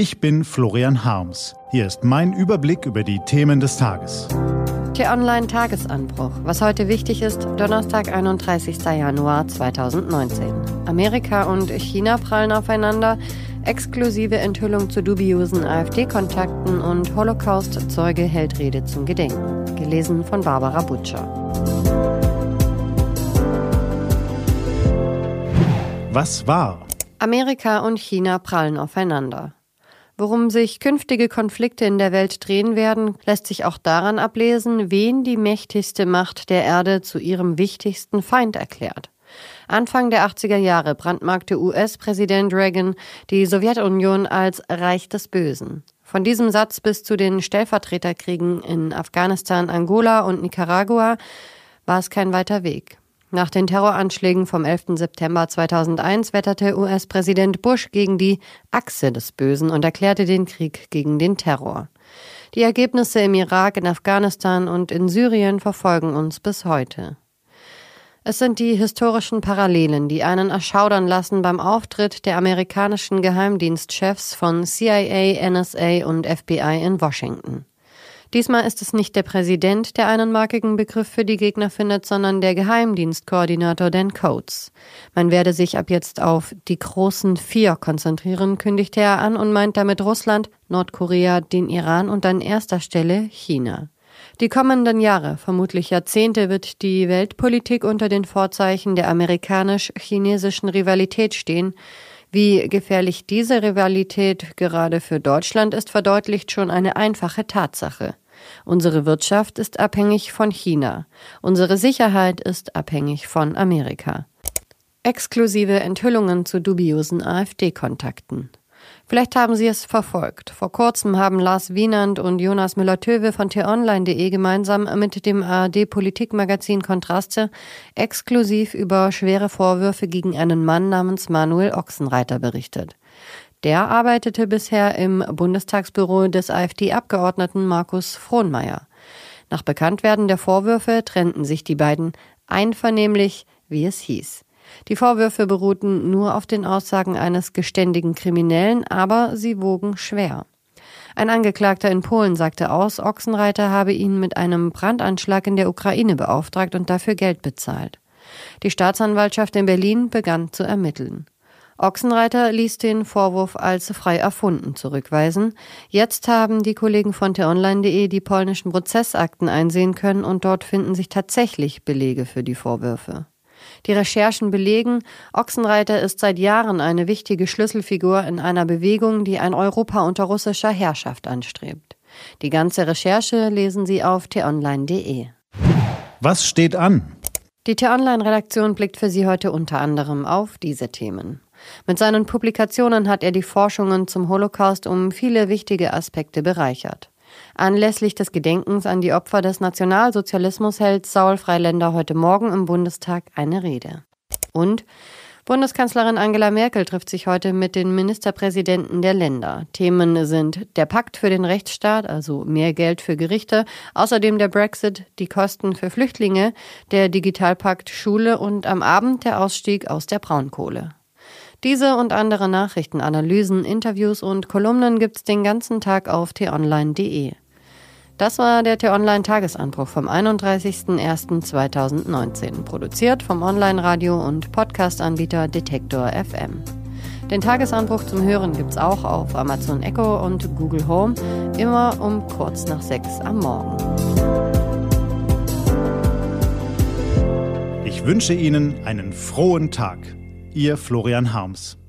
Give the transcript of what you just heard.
Ich bin Florian Harms. Hier ist mein Überblick über die Themen des Tages. T-Online Tagesanbruch. Was heute wichtig ist, Donnerstag, 31. Januar 2019. Amerika und China prallen aufeinander. Exklusive Enthüllung zu dubiosen AfD-Kontakten und Holocaust-Zeuge hält Rede zum Gedenken. Gelesen von Barbara Butcher. Was war? Amerika und China prallen aufeinander. Worum sich künftige Konflikte in der Welt drehen werden, lässt sich auch daran ablesen, wen die mächtigste Macht der Erde zu ihrem wichtigsten Feind erklärt. Anfang der 80er Jahre brandmarkte US-Präsident Reagan die Sowjetunion als Reich des Bösen. Von diesem Satz bis zu den Stellvertreterkriegen in Afghanistan, Angola und Nicaragua war es kein weiter Weg. Nach den Terroranschlägen vom 11. September 2001 wetterte US-Präsident Bush gegen die Achse des Bösen und erklärte den Krieg gegen den Terror. Die Ergebnisse im Irak, in Afghanistan und in Syrien verfolgen uns bis heute. Es sind die historischen Parallelen, die einen erschaudern lassen beim Auftritt der amerikanischen Geheimdienstchefs von CIA, NSA und FBI in Washington. Diesmal ist es nicht der Präsident, der einen markigen Begriff für die Gegner findet, sondern der Geheimdienstkoordinator Dan Coates. Man werde sich ab jetzt auf die großen vier konzentrieren, kündigte er an und meint damit Russland, Nordkorea, den Iran und an erster Stelle China. Die kommenden Jahre, vermutlich Jahrzehnte, wird die Weltpolitik unter den Vorzeichen der amerikanisch-chinesischen Rivalität stehen. Wie gefährlich diese Rivalität gerade für Deutschland ist, verdeutlicht schon eine einfache Tatsache. Unsere Wirtschaft ist abhängig von China. Unsere Sicherheit ist abhängig von Amerika. Exklusive Enthüllungen zu dubiosen AfD-Kontakten. Vielleicht haben Sie es verfolgt. Vor kurzem haben Lars Wienand und Jonas Müller-Töwe von t-online.de gemeinsam mit dem ARD-Politikmagazin Kontraste exklusiv über schwere Vorwürfe gegen einen Mann namens Manuel Ochsenreiter berichtet. Der arbeitete bisher im Bundestagsbüro des AfD-Abgeordneten Markus Frohnmeier. Nach Bekanntwerden der Vorwürfe trennten sich die beiden einvernehmlich, wie es hieß. Die Vorwürfe beruhten nur auf den Aussagen eines geständigen Kriminellen, aber sie wogen schwer. Ein Angeklagter in Polen sagte aus, Ochsenreiter habe ihn mit einem Brandanschlag in der Ukraine beauftragt und dafür Geld bezahlt. Die Staatsanwaltschaft in Berlin begann zu ermitteln. Ochsenreiter ließ den Vorwurf als frei erfunden zurückweisen. Jetzt haben die Kollegen von t-online.de die polnischen Prozessakten einsehen können und dort finden sich tatsächlich Belege für die Vorwürfe. Die Recherchen belegen, Ochsenreiter ist seit Jahren eine wichtige Schlüsselfigur in einer Bewegung, die ein Europa unter russischer Herrschaft anstrebt. Die ganze Recherche lesen Sie auf t-online.de. Was steht an? Die T-Online-Redaktion blickt für Sie heute unter anderem auf diese Themen. Mit seinen Publikationen hat er die Forschungen zum Holocaust um viele wichtige Aspekte bereichert. Anlässlich des Gedenkens an die Opfer des Nationalsozialismus hält Saul Freiländer heute Morgen im Bundestag eine Rede. Und Bundeskanzlerin Angela Merkel trifft sich heute mit den Ministerpräsidenten der Länder. Themen sind der Pakt für den Rechtsstaat, also mehr Geld für Gerichte, außerdem der Brexit, die Kosten für Flüchtlinge, der Digitalpakt Schule und am Abend der Ausstieg aus der Braunkohle. Diese und andere Nachrichten, Analysen, Interviews und Kolumnen gibt's den ganzen Tag auf t-online.de. Das war der T-Online Tagesanbruch vom 31.01.2019, produziert vom Online-Radio und Podcast-Anbieter Detektor FM. Den Tagesanbruch zum Hören gibt's auch auf Amazon Echo und Google Home, immer um kurz nach sechs am Morgen. Ich wünsche Ihnen einen frohen Tag. Ihr Florian Harms.